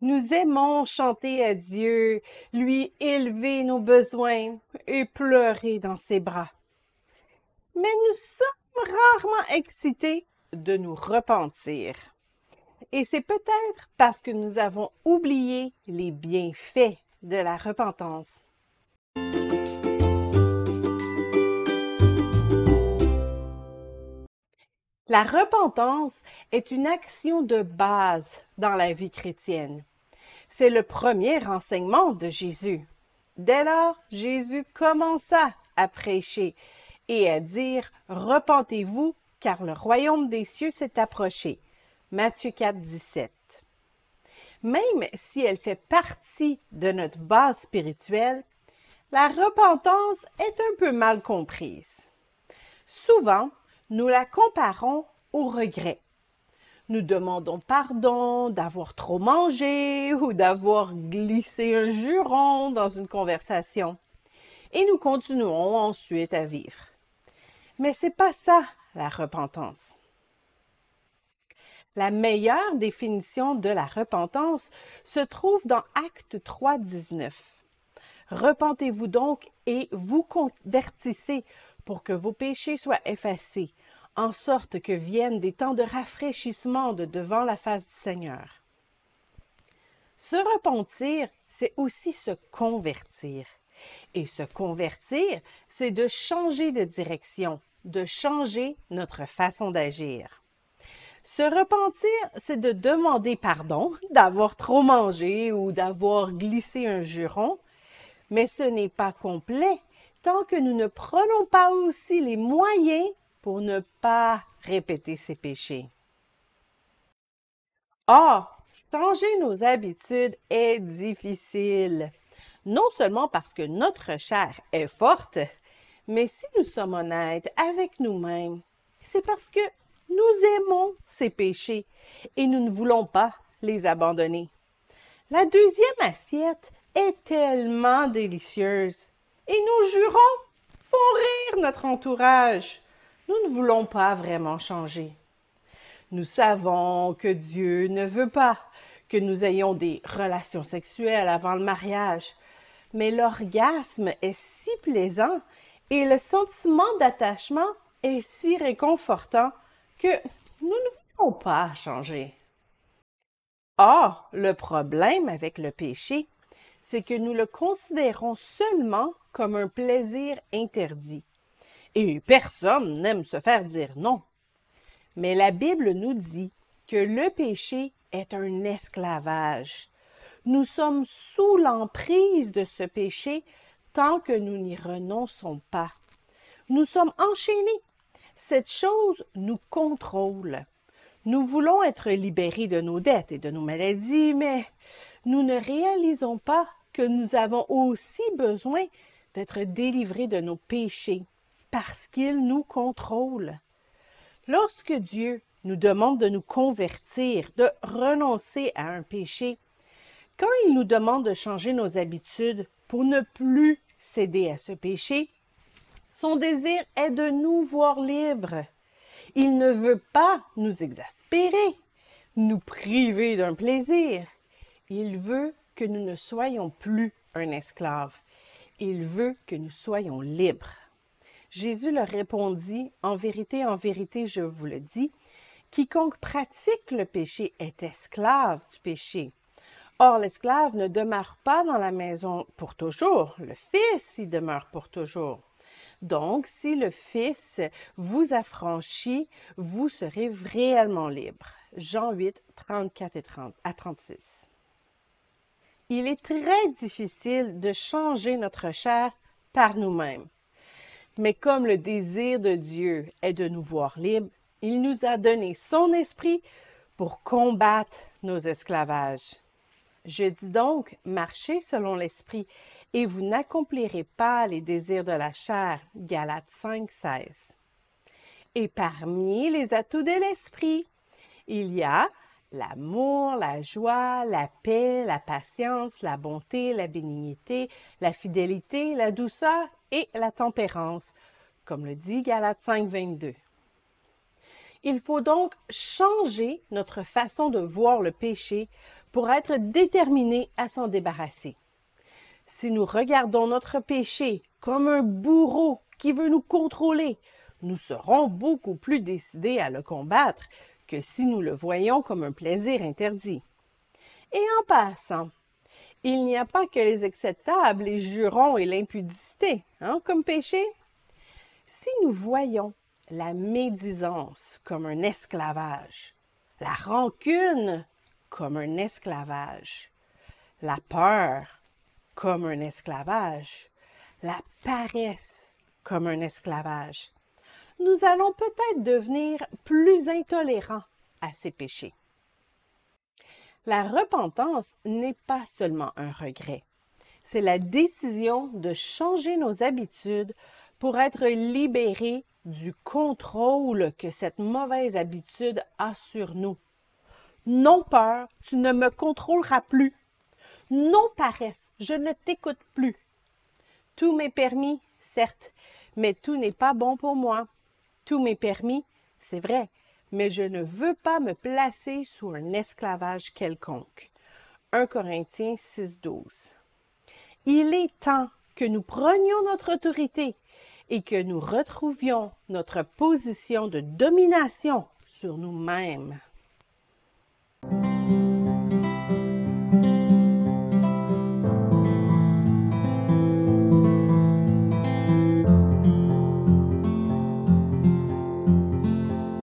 Nous aimons chanter à Dieu, lui élever nos besoins et pleurer dans ses bras. Mais nous sommes rarement excités de nous repentir. Et c'est peut-être parce que nous avons oublié les bienfaits de la repentance. La repentance est une action de base dans la vie chrétienne. C'est le premier enseignement de Jésus. Dès lors, Jésus commença à prêcher et à dire Repentez-vous, car le royaume des cieux s'est approché. Matthieu 4, 17. Même si elle fait partie de notre base spirituelle, la repentance est un peu mal comprise. Souvent, nous la comparons au regret. Nous demandons pardon d'avoir trop mangé ou d'avoir glissé un juron dans une conversation. Et nous continuons ensuite à vivre. Mais c'est pas ça la repentance. La meilleure définition de la repentance se trouve dans Acte 3, 19. Repentez-vous donc et vous convertissez pour que vos péchés soient effacés, en sorte que viennent des temps de rafraîchissement de devant la face du Seigneur. Se repentir, c'est aussi se convertir. Et se convertir, c'est de changer de direction, de changer notre façon d'agir. Se repentir, c'est de demander pardon d'avoir trop mangé ou d'avoir glissé un juron, mais ce n'est pas complet tant que nous ne prenons pas aussi les moyens pour ne pas répéter ces péchés. Or, changer nos habitudes est difficile, non seulement parce que notre chair est forte, mais si nous sommes honnêtes avec nous-mêmes, c'est parce que nous aimons ces péchés et nous ne voulons pas les abandonner. La deuxième assiette est tellement délicieuse et nos jurons font rire notre entourage. Nous ne voulons pas vraiment changer. Nous savons que Dieu ne veut pas que nous ayons des relations sexuelles avant le mariage, mais l'orgasme est si plaisant et le sentiment d'attachement est si réconfortant que nous ne voulons pas changer. Or, le problème avec le péché, c'est que nous le considérons seulement comme un plaisir interdit. Et personne n'aime se faire dire non. Mais la Bible nous dit que le péché est un esclavage. Nous sommes sous l'emprise de ce péché tant que nous n'y renonçons pas. Nous sommes enchaînés. Cette chose nous contrôle. Nous voulons être libérés de nos dettes et de nos maladies, mais nous ne réalisons pas que nous avons aussi besoin d'être délivrés de nos péchés parce qu'ils nous contrôlent. Lorsque Dieu nous demande de nous convertir, de renoncer à un péché, quand il nous demande de changer nos habitudes pour ne plus céder à ce péché, son désir est de nous voir libres. Il ne veut pas nous exaspérer, nous priver d'un plaisir. Il veut que nous ne soyons plus un esclave. Il veut que nous soyons libres. Jésus leur répondit, En vérité, en vérité, je vous le dis, quiconque pratique le péché est esclave du péché. Or, l'esclave ne demeure pas dans la maison pour toujours, le Fils y demeure pour toujours. Donc, si le Fils vous affranchit, vous serez réellement libre. Jean 8, 34 et 30 à 36 il est très difficile de changer notre chair par nous-mêmes. Mais comme le désir de Dieu est de nous voir libres, il nous a donné son esprit pour combattre nos esclavages. Je dis donc, marchez selon l'esprit, et vous n'accomplirez pas les désirs de la chair. Galates 5, 16. Et parmi les atouts de l'esprit, il y a l'amour, la joie, la paix, la patience, la bonté, la bénignité, la fidélité, la douceur et la tempérance, comme le dit Galates 5, 22. Il faut donc changer notre façon de voir le péché pour être déterminé à s'en débarrasser. Si nous regardons notre péché comme un bourreau qui veut nous contrôler, nous serons beaucoup plus décidés à le combattre que si nous le voyons comme un plaisir interdit. Et en passant, il n'y a pas que les excès les jurons et l'impudicité, hein, comme péché. Si nous voyons la médisance comme un esclavage, la rancune comme un esclavage, la peur comme un esclavage, la paresse comme un esclavage, nous allons peut-être devenir plus intolérants à ces péchés. La repentance n'est pas seulement un regret, c'est la décision de changer nos habitudes pour être libérés du contrôle que cette mauvaise habitude a sur nous. Non peur, tu ne me contrôleras plus. Non paresse, je ne t'écoute plus. Tout m'est permis, certes, mais tout n'est pas bon pour moi. Tout m'est permis, c'est vrai, mais je ne veux pas me placer sous un esclavage quelconque. 1 Corinthiens 6.12. Il est temps que nous prenions notre autorité et que nous retrouvions notre position de domination sur nous-mêmes.